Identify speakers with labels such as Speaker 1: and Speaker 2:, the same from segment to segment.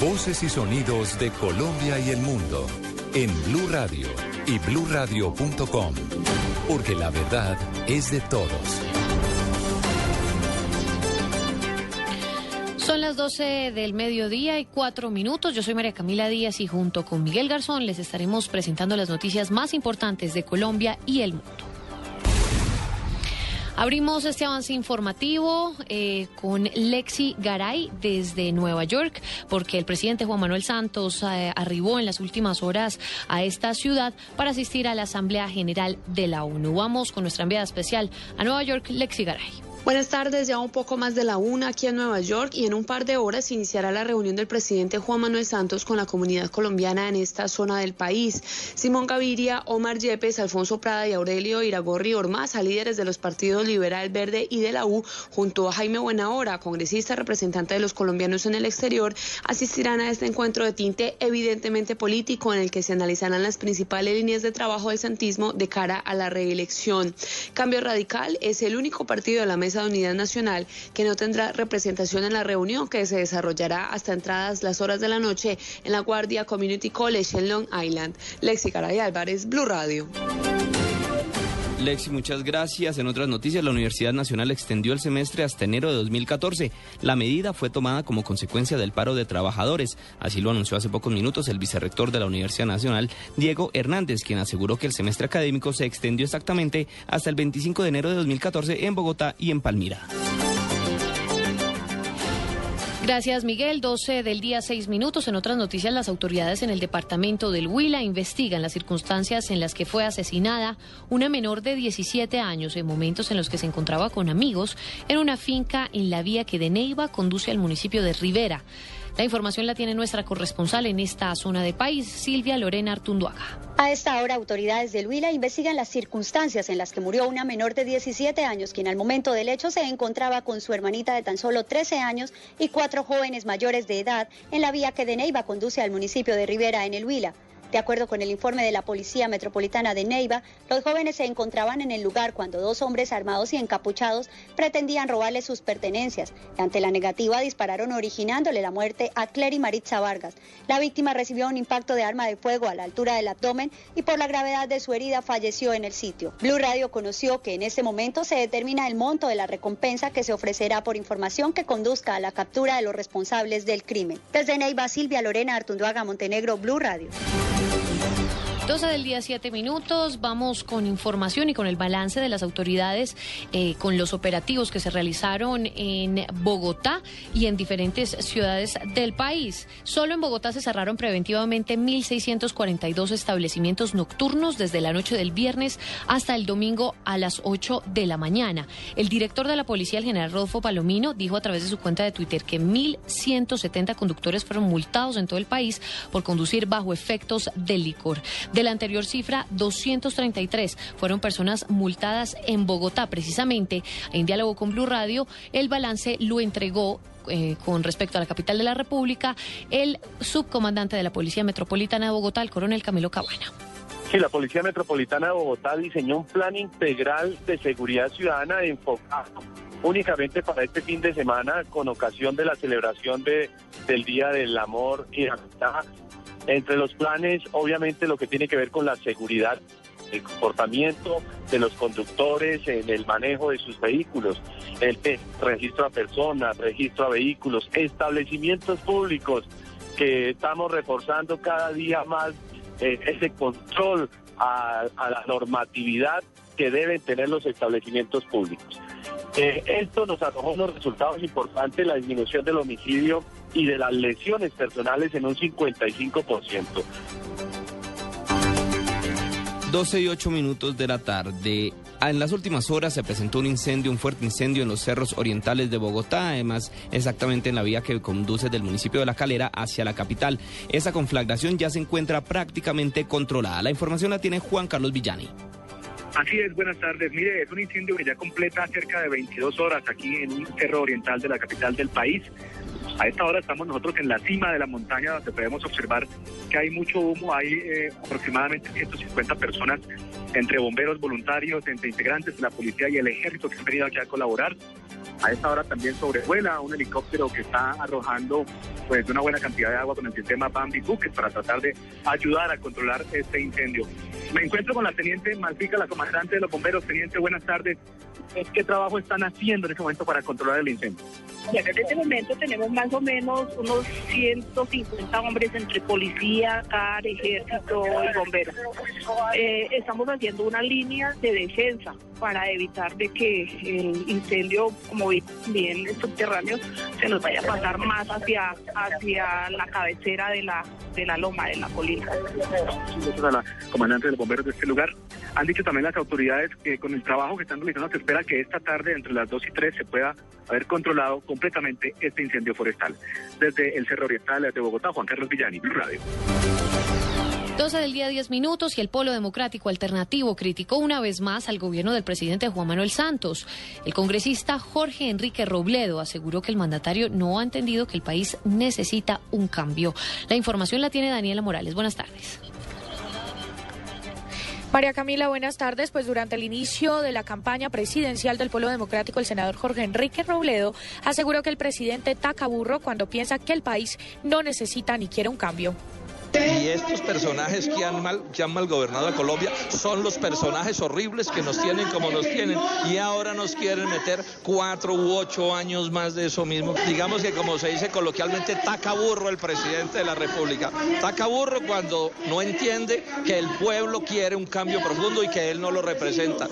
Speaker 1: Voces y sonidos de Colombia y el mundo en Blue Radio y bluradio.com, porque la verdad es de todos.
Speaker 2: Son las 12 del mediodía y cuatro minutos. Yo soy María Camila Díaz y junto con Miguel Garzón les estaremos presentando las noticias más importantes de Colombia y el mundo. Abrimos este avance informativo eh, con Lexi Garay desde Nueva York, porque el presidente Juan Manuel Santos eh, arribó en las últimas horas a esta ciudad para asistir a la Asamblea General de la ONU. Vamos con nuestra enviada especial a Nueva York, Lexi Garay.
Speaker 3: Buenas tardes, ya un poco más de la una aquí en Nueva York y en un par de horas iniciará la reunión del presidente Juan Manuel Santos con la comunidad colombiana en esta zona del país. Simón Gaviria, Omar Yepes, Alfonso Prada y Aurelio Iragorri Ormaza, líderes de los partidos Liberal Verde y de la U, junto a Jaime Buenahora, congresista representante de los colombianos en el exterior, asistirán a este encuentro de tinte evidentemente político en el que se analizarán las principales líneas de trabajo del santismo de cara a la reelección. Cambio Radical es el único partido de la mesa de Unidad Nacional, que no tendrá representación en la reunión que se desarrollará hasta entradas las horas de la noche en la Guardia Community College en Long Island. Lexi Caray Álvarez, Blue Radio.
Speaker 4: Lexi, muchas gracias. En otras noticias, la Universidad Nacional extendió el semestre hasta enero de 2014. La medida fue tomada como consecuencia del paro de trabajadores. Así lo anunció hace pocos minutos el vicerrector de la Universidad Nacional, Diego Hernández, quien aseguró que el semestre académico se extendió exactamente hasta el 25 de enero de 2014 en Bogotá y en Palmira.
Speaker 2: Gracias, Miguel. 12 del día, 6 minutos. En otras noticias, las autoridades en el departamento del Huila investigan las circunstancias en las que fue asesinada una menor de 17 años en momentos en los que se encontraba con amigos en una finca en la vía que de Neiva conduce al municipio de Rivera. La información la tiene nuestra corresponsal en esta zona de país, Silvia Lorena Artunduaga.
Speaker 5: A esta hora, autoridades del Huila investigan las circunstancias en las que murió una menor de 17 años, quien al momento del hecho se encontraba con su hermanita de tan solo 13 años y cuatro jóvenes mayores de edad en la vía que de Neiva conduce al municipio de Rivera, en el Huila. De acuerdo con el informe de la Policía Metropolitana de Neiva, los jóvenes se encontraban en el lugar cuando dos hombres armados y encapuchados pretendían robarles sus pertenencias. ante la negativa dispararon originándole la muerte a Clery Maritza Vargas. La víctima recibió un impacto de arma de fuego a la altura del abdomen y por la gravedad de su herida falleció en el sitio. Blue Radio conoció que en este momento se determina el monto de la recompensa que se ofrecerá por información que conduzca a la captura de los responsables del crimen. Desde Neiva, Silvia Lorena Artunduaga Montenegro, Blue Radio.
Speaker 2: 12 del día, 7 minutos. Vamos con información y con el balance de las autoridades eh, con los operativos que se realizaron en Bogotá y en diferentes ciudades del país. Solo en Bogotá se cerraron preventivamente 1.642 establecimientos nocturnos desde la noche del viernes hasta el domingo a las 8 de la mañana. El director de la policía, el general Rodolfo Palomino, dijo a través de su cuenta de Twitter que 1.170 conductores fueron multados en todo el país por conducir bajo efectos de licor. La anterior cifra, 233 fueron personas multadas en Bogotá. Precisamente, en diálogo con Blue Radio, el balance lo entregó eh, con respecto a la capital de la República el subcomandante de la Policía Metropolitana de Bogotá, el coronel Camilo Cabana.
Speaker 6: Sí, la Policía Metropolitana de Bogotá diseñó un plan integral de seguridad ciudadana enfocado únicamente para este fin de semana con ocasión de la celebración de, del Día del Amor y la Amistad entre los planes, obviamente, lo que tiene que ver con la seguridad, el comportamiento de los conductores en el manejo de sus vehículos, el registro a personas, registro a vehículos, establecimientos públicos, que estamos reforzando cada día más eh, ese control a, la normatividad que deben tener los establecimientos públicos. Eh, esto nos arrojó unos resultados importantes, la disminución del homicidio y de las lesiones personales en un 55%.
Speaker 4: 12 y 8 minutos de la tarde. En las últimas horas se presentó un incendio, un fuerte incendio en los cerros orientales de Bogotá, además exactamente en la vía que conduce del municipio de La Calera hacia la capital. Esa conflagración ya se encuentra prácticamente controlada. La información la tiene Juan Carlos Villani.
Speaker 7: Así es, buenas tardes. Mire, es un incendio que ya completa cerca de 22 horas aquí en un cerro oriental de la capital del país. A esta hora estamos nosotros en la cima de la montaña donde podemos observar que hay mucho humo, hay eh, aproximadamente 150 personas entre bomberos voluntarios, entre integrantes de la policía y el ejército que han venido aquí a colaborar. A esta hora también sobrevuela un helicóptero que está arrojando pues una buena cantidad de agua con el sistema Bambi Bucket para tratar de ayudar a controlar este incendio. Me encuentro con la teniente Malfica, la comandante de los bomberos. Teniente, buenas tardes. ¿Qué trabajo están haciendo en este momento para controlar el incendio?
Speaker 8: en este momento tenemos más o menos unos 150 hombres entre policía, CAR, ejército y bomberos. Eh, estamos haciendo una línea de defensa para evitar de que el incendio, como bien es subterráneo, se nos vaya a pasar más hacia, hacia la cabecera de la, de la loma, de la colina.
Speaker 7: A la comandante de los bomberos de este lugar. Han dicho también las autoridades que con el trabajo que están realizando se espera que esta tarde, entre las 2 y 3, se pueda haber controlado completamente este incendio forestal. Desde el Cerro Oriental de Bogotá, Juan Carlos Villani, Blue Radio.
Speaker 2: 12 del día 10 minutos y el Polo Democrático Alternativo criticó una vez más al gobierno del presidente Juan Manuel Santos. El congresista Jorge Enrique Robledo aseguró que el mandatario no ha entendido que el país necesita un cambio. La información la tiene Daniela Morales. Buenas tardes.
Speaker 9: María Camila, buenas tardes. Pues durante el inicio de la campaña presidencial del Pueblo Democrático, el senador Jorge Enrique Robledo aseguró que el presidente taca burro cuando piensa que el país no necesita ni quiere un cambio.
Speaker 10: Y estos personajes que han mal, que han mal gobernado a Colombia son los personajes horribles que nos tienen como nos tienen y ahora nos quieren meter cuatro u ocho años más de eso mismo. Digamos que como se dice coloquialmente, taca burro el presidente de la República. Taca burro cuando no entiende que el pueblo quiere un cambio profundo y que él no lo representa.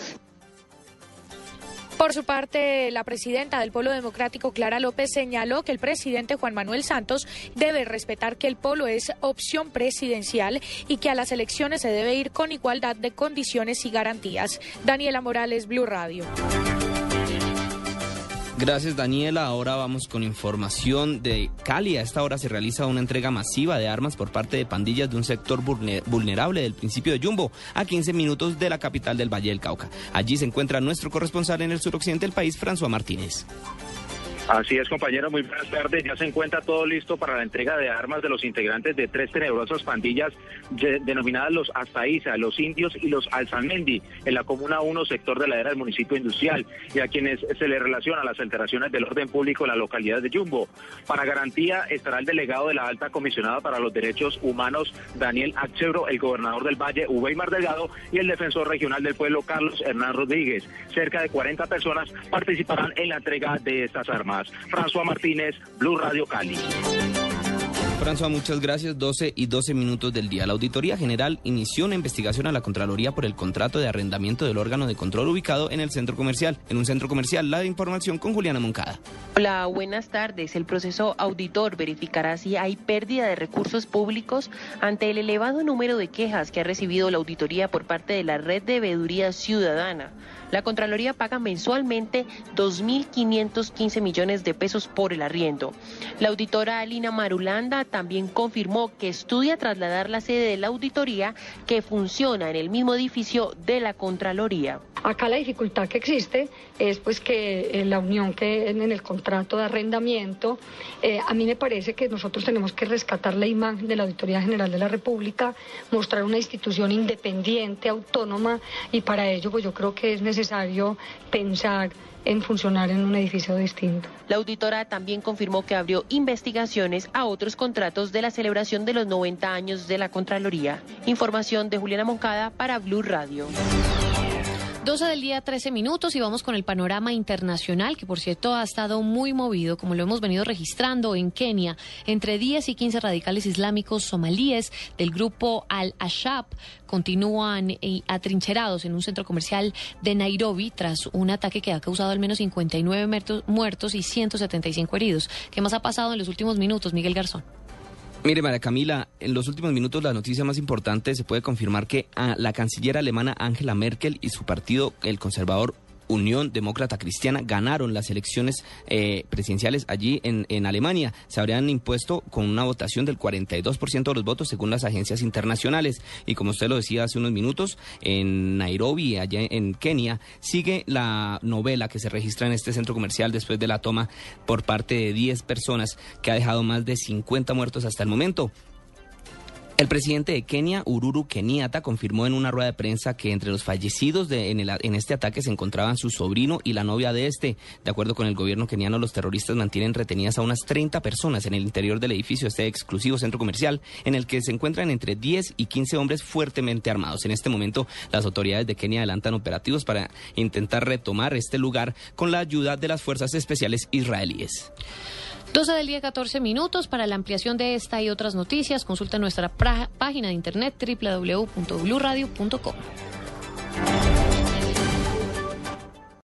Speaker 9: Por su parte, la presidenta del Polo Democrático, Clara López, señaló que el presidente Juan Manuel Santos debe respetar que el polo es opción presidencial y que a las elecciones se debe ir con igualdad de condiciones y garantías. Daniela Morales, Blue Radio.
Speaker 4: Gracias Daniela. Ahora vamos con información de Cali. A esta hora se realiza una entrega masiva de armas por parte de pandillas de un sector vulnerable del principio de Jumbo, a 15 minutos de la capital del Valle del Cauca. Allí se encuentra nuestro corresponsal en el suroccidente del país, François Martínez.
Speaker 6: Así es, compañero, muy buenas tardes. Ya se encuentra todo listo para la entrega de armas de los integrantes de tres tenebrosas pandillas denominadas los Astaiza, los Indios y los Alzamendi, en la Comuna 1, sector de la era del municipio industrial, y a quienes se le relaciona las alteraciones del orden público en la localidad de Yumbo. Para garantía estará el delegado de la Alta Comisionada para los Derechos Humanos, Daniel Achebro, el gobernador del Valle, Uweimar Delgado, y el defensor regional del pueblo, Carlos Hernán Rodríguez. Cerca de 40 personas participarán en la entrega de estas armas. François Martínez, Blue Radio Cali.
Speaker 4: François, muchas gracias. 12 y 12 minutos del día. La Auditoría General inició una investigación a la Contraloría por el contrato de arrendamiento del órgano de control ubicado en el centro comercial. En un centro comercial, la de información con Juliana Moncada.
Speaker 11: Hola, buenas tardes. El proceso auditor verificará si hay pérdida de recursos públicos ante el elevado número de quejas que ha recibido la auditoría por parte de la red de veeduría ciudadana. La Contraloría paga mensualmente 2.515 millones de pesos por el arriendo. La auditora Alina Marulanda también confirmó que estudia trasladar la sede de la auditoría que funciona en el mismo edificio de la Contraloría.
Speaker 12: Acá la dificultad que existe es pues que eh, la unión que en el contrato de arrendamiento, eh, a mí me parece que nosotros tenemos que rescatar la imagen de la Auditoría General de la República, mostrar una institución independiente, autónoma, y para ello pues yo creo que es necesario pensar en funcionar en un edificio distinto.
Speaker 11: La auditora también confirmó que abrió investigaciones a otros contratos de la celebración de los 90 años de la Contraloría. Información de Juliana Moncada para Blue Radio.
Speaker 2: 12 del día, 13 minutos y vamos con el panorama internacional, que por cierto ha estado muy movido, como lo hemos venido registrando en Kenia. Entre 10 y 15 radicales islámicos somalíes del grupo Al-Ashab continúan eh, atrincherados en un centro comercial de Nairobi tras un ataque que ha causado al menos 59 muertos y 175 heridos. ¿Qué más ha pasado en los últimos minutos, Miguel Garzón?
Speaker 4: Mire, María Camila, en los últimos minutos la noticia más importante se puede confirmar que a la canciller alemana Angela Merkel y su partido, el conservador Unión Demócrata Cristiana ganaron las elecciones eh, presidenciales allí en, en, Alemania. Se habrían impuesto con una votación del 42% de los votos según las agencias internacionales. Y como usted lo decía hace unos minutos, en Nairobi, allá en Kenia, sigue la novela que se registra en este centro comercial después de la toma por parte de 10 personas que ha dejado más de 50 muertos hasta el momento. El presidente de Kenia, Ururu Kenyatta, confirmó en una rueda de prensa que entre los fallecidos en, en, este ataque se encontraban su sobrino y la novia de este. De acuerdo con el gobierno keniano, los terroristas mantienen retenidas a unas 30 personas en el interior del edificio, este exclusivo centro comercial, en el que se encuentran entre 10 y 15 hombres fuertemente armados. En este momento, las autoridades de Kenia adelantan operativos para intentar retomar este lugar con la ayuda de las fuerzas especiales israelíes.
Speaker 2: 12 del día 14 minutos. Para la ampliación de esta y otras noticias, consulta nuestra página de internet www.bluradio.com.